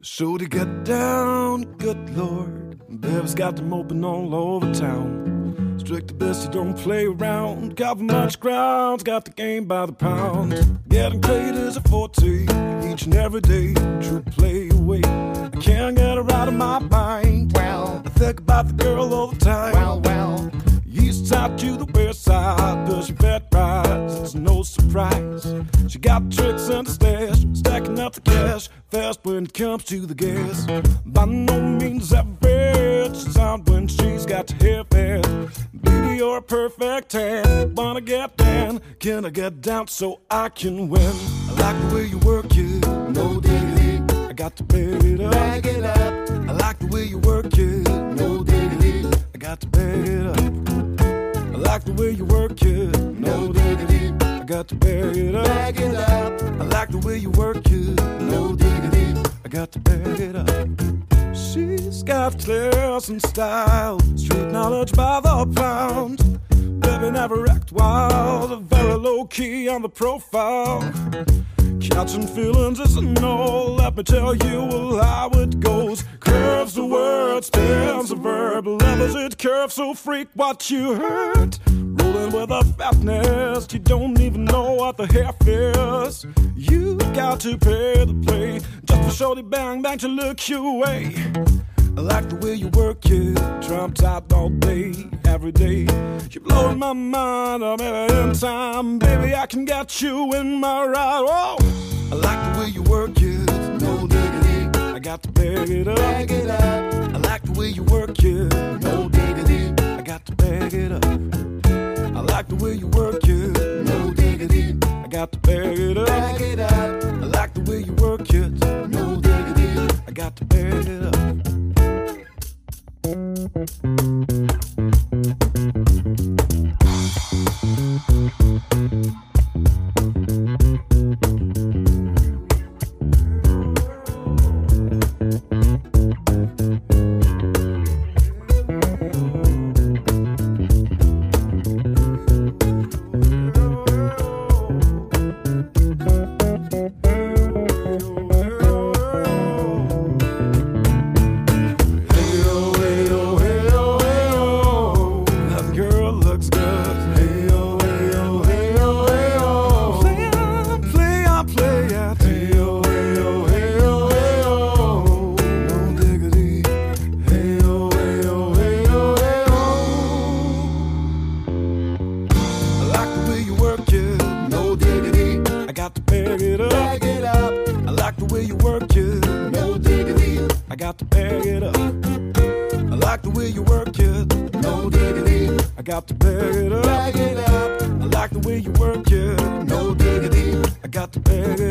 So to get down, good lord, baby's got them open all over town. Strict to this, you don't play around. Cover much ground, got the game by the pound. Getting paid is a forte, each and every day. True play away. I can't get her out of my mind. Well, I think about the girl all the time. well, it's no surprise. She got tricks in the stash, stacking up the cash, fast when it comes to the gas. By no means average, on when she's got to hair fast. Baby, you're a perfect ten. Wanna get down, can I get down so I can win? I like the way you work it, no diggity. I got to pay. It up. Like the way you work it, no diggity. I got to bag it up. Bag it up. I like the way you work it, no diggity. I got to bag it up. She's got class and style, street knowledge by the pound. Baby never act wild, very low key on the profile. Catching feelings is a no. Let me tell you how it goes. Curves the word, spins the verb, levels it curves so freak what you heard. With a fatness, you don't even know what the half is. You got to pay the play just for shorty bang bang to look your way. I like the way you work it, trumped out all day, every day. You're blowing my mind, I'm in time, baby. I can get you in my ride. Oh, I like the way you work it, no diggity. I got to bag it up. Bag it up. I like the way you work it, no diggity. I got to bag it up. I like the way you work it, no diggity. I got to bag it up. Bag it up. I like the way you work it, no diggity. I got to bag it up. Hey-oh, the way you work it. No diggity. I got to bag it up. I like the way you work it. No diggity. I got to bag it up. Bag it up. I like the way you work it. No diggity. I got to bag it up.